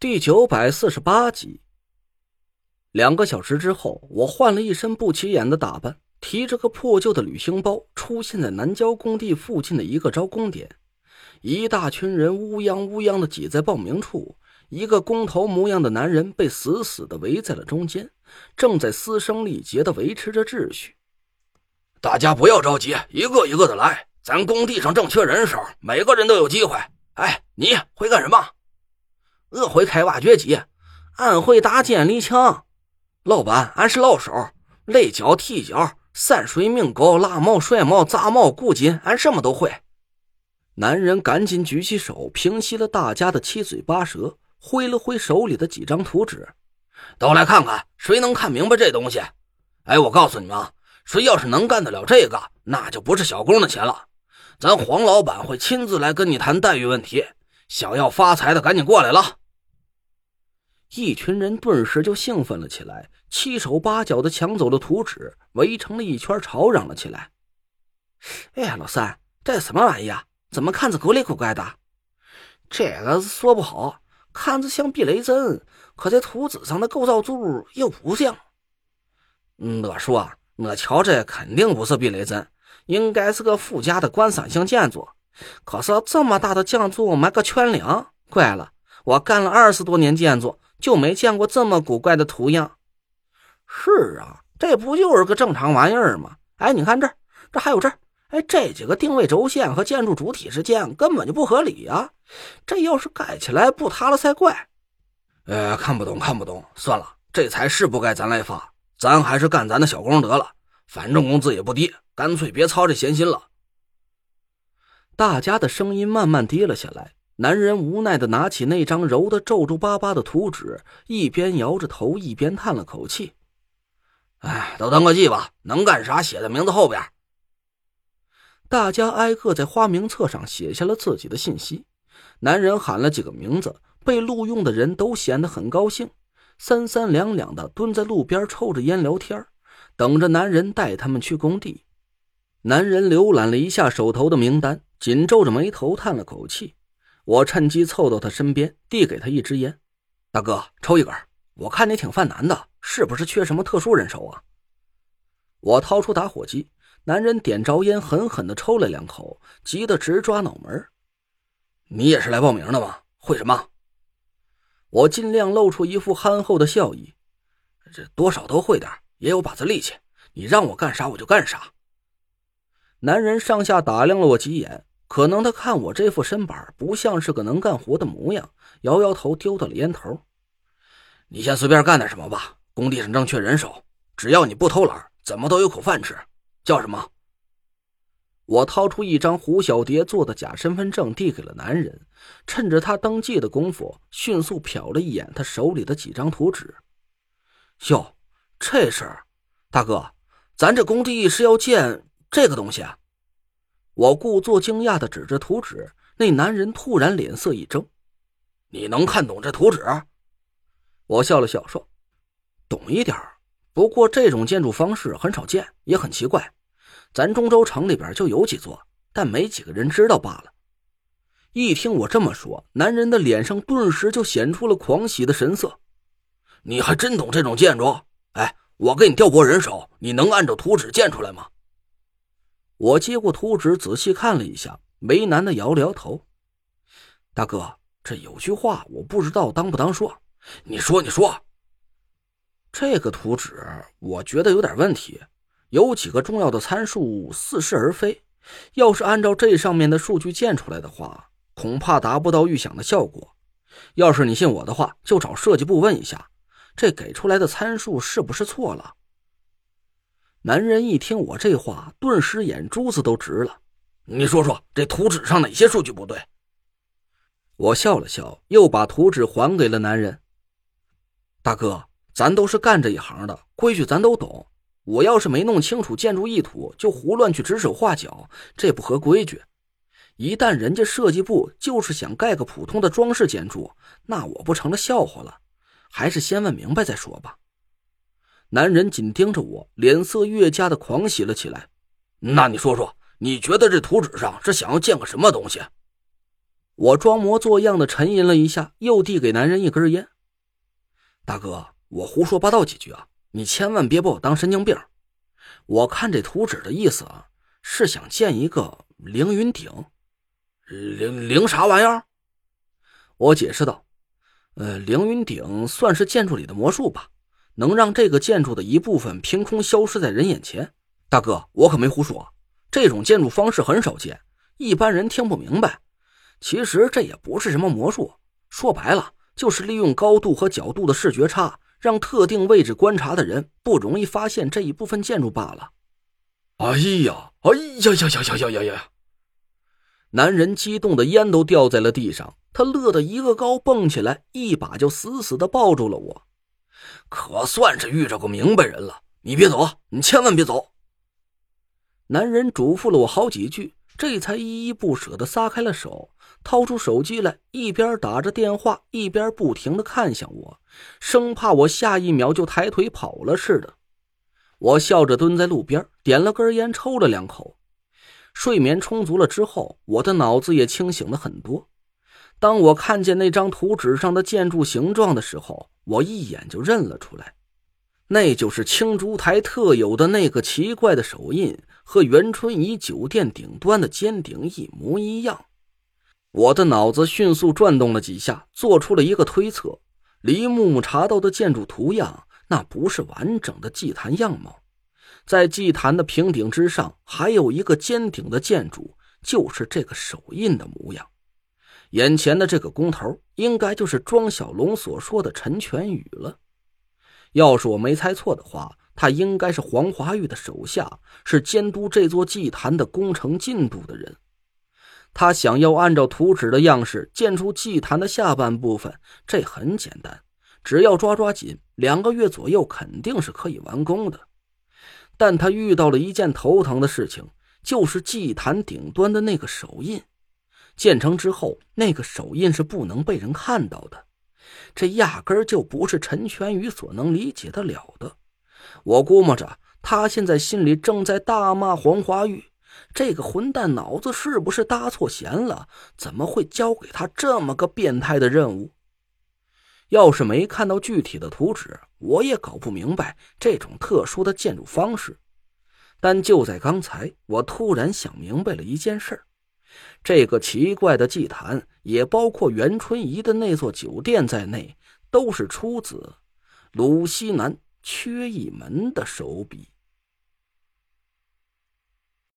第九百四十八集。两个小时之后，我换了一身不起眼的打扮，提着个破旧的旅行包，出现在南郊工地附近的一个招工点。一大群人乌泱乌泱的挤在报名处，一个工头模样的男人被死死的围在了中间，正在嘶声力竭的维持着秩序。大家不要着急，一个一个的来，咱工地上正缺人手，每个人都有机会。哎，你会干什么？会开挖掘机，俺会打建立墙。老板，俺是老手，垒脚、踢脚、散水、明镐、拉锚、甩锚、扎锚、固筋，俺什么都会。男人赶紧举起手，平息了大家的七嘴八舌，挥了挥手里的几张图纸，都来看看，谁能看明白这东西？哎，我告诉你们啊，谁要是能干得了这个，那就不是小工的钱了。咱黄老板会亲自来跟你谈待遇问题。想要发财的，赶紧过来了。一群人顿时就兴奋了起来，七手八脚的抢走了图纸，围成了一圈，吵嚷了起来：“哎呀，老三，这什么玩意啊？怎么看着古里古怪的？这个说不好，看着像避雷针，可这图纸上的构造柱又不像。我说，我瞧这肯定不是避雷针，应该是个附加的观赏性建筑。可是这么大的建筑买个圈梁，怪了，我干了二十多年建筑。”就没见过这么古怪的图样。是啊，这不就是个正常玩意儿吗？哎，你看这，这还有这，哎，这几个定位轴线和建筑主体之间根本就不合理呀！这要是盖起来不塌了才怪。呃，看不懂，看不懂，算了，这财是不该咱来发，咱还是干咱的小工得了，反正工资也不低，干脆别操这闲心了。大家的声音慢慢低了下来。男人无奈的拿起那张揉得皱皱巴巴的图纸，一边摇着头，一边叹了口气：“哎，都登个记吧，能干啥写在名字后边。”大家挨个在花名册上写下了自己的信息。男人喊了几个名字，被录用的人都显得很高兴，三三两两的蹲在路边抽着烟聊天，等着男人带他们去工地。男人浏览了一下手头的名单，紧皱着眉头，叹了口气。我趁机凑到他身边，递给他一支烟。大哥，抽一根。我看你挺犯难的，是不是缺什么特殊人手啊？我掏出打火机，男人点着烟，狠狠地抽了两口，急得直抓脑门。你也是来报名的吗？会什么？我尽量露出一副憨厚的笑意。这多少都会点，也有把子力气。你让我干啥我就干啥。男人上下打量了我几眼。可能他看我这副身板不像是个能干活的模样，摇摇头，丢到了烟头。你先随便干点什么吧，工地上正缺人手，只要你不偷懒，怎么都有口饭吃。叫什么？我掏出一张胡小蝶做的假身份证，递给了男人。趁着他登记的功夫，迅速瞟了一眼他手里的几张图纸。哟，这事儿大哥，咱这工地是要建这个东西啊？我故作惊讶的指着图纸，那男人突然脸色一怔：“你能看懂这图纸？”我笑了笑说：“懂一点不过这种建筑方式很少见，也很奇怪。咱中州城里边就有几座，但没几个人知道罢了。”一听我这么说，男人的脸上顿时就显出了狂喜的神色：“你还真懂这种建筑？哎，我给你调拨人手，你能按照图纸建出来吗？”我接过图纸，仔细看了一下，为难的摇了摇头。大哥，这有句话我不知道当不当说。你说，你说。这个图纸我觉得有点问题，有几个重要的参数似是而非。要是按照这上面的数据建出来的话，恐怕达不到预想的效果。要是你信我的话，就找设计部问一下，这给出来的参数是不是错了。男人一听我这话，顿时眼珠子都直了。你说说，这图纸上哪些数据不对？我笑了笑，又把图纸还给了男人。大哥，咱都是干这一行的，规矩咱都懂。我要是没弄清楚建筑意图，就胡乱去指手画脚，这不合规矩。一旦人家设计部就是想盖个普通的装饰建筑，那我不成了笑话了。还是先问明白再说吧。男人紧盯着我，脸色越加的狂喜了起来。那你说说，你觉得这图纸上是想要建个什么东西？我装模作样的沉吟了一下，又递给男人一根烟。大哥，我胡说八道几句啊，你千万别把我当神经病。我看这图纸的意思啊，是想建一个凌云顶。凌凌啥玩意儿？我解释道：“呃，凌云顶算是建筑里的魔术吧，能让这个建筑的一部分凭空消失在人眼前。大哥，我可没胡说，这种建筑方式很少见，一般人听不明白。其实这也不是什么魔术，说白了就是利用高度和角度的视觉差，让特定位置观察的人不容易发现这一部分建筑罢了。”哎呀，哎呀呀呀呀呀呀呀！男人激动的烟都掉在了地上，他乐得一个高蹦起来，一把就死死的抱住了我。可算是遇着个明白人了，你别走，你千万别走。男人嘱咐了我好几句，这才依依不舍的撒开了手，掏出手机来，一边打着电话，一边不停的看向我，生怕我下一秒就抬腿跑了似的。我笑着蹲在路边，点了根烟，抽了两口。睡眠充足了之后，我的脑子也清醒了很多。当我看见那张图纸上的建筑形状的时候，我一眼就认了出来，那就是青竹台特有的那个奇怪的手印，和元春怡酒店顶端的尖顶一模一样。我的脑子迅速转动了几下，做出了一个推测：黎木木查到的建筑图样，那不是完整的祭坛样貌。在祭坛的平顶之上，还有一个尖顶的建筑，就是这个手印的模样。眼前的这个工头，应该就是庄小龙所说的陈全宇了。要是我没猜错的话，他应该是黄华玉的手下，是监督这座祭坛的工程进度的人。他想要按照图纸的样式建出祭坛的下半部分，这很简单，只要抓抓紧，两个月左右肯定是可以完工的。但他遇到了一件头疼的事情，就是祭坛顶端的那个手印。建成之后，那个手印是不能被人看到的，这压根儿就不是陈全宇所能理解得了的。我估摸着，他现在心里正在大骂黄华玉，这个混蛋脑子是不是搭错弦了？怎么会交给他这么个变态的任务？要是没看到具体的图纸，我也搞不明白这种特殊的建筑方式。但就在刚才，我突然想明白了一件事：这个奇怪的祭坛，也包括袁春怡的那座酒店在内，都是出自鲁西南缺一门的手笔。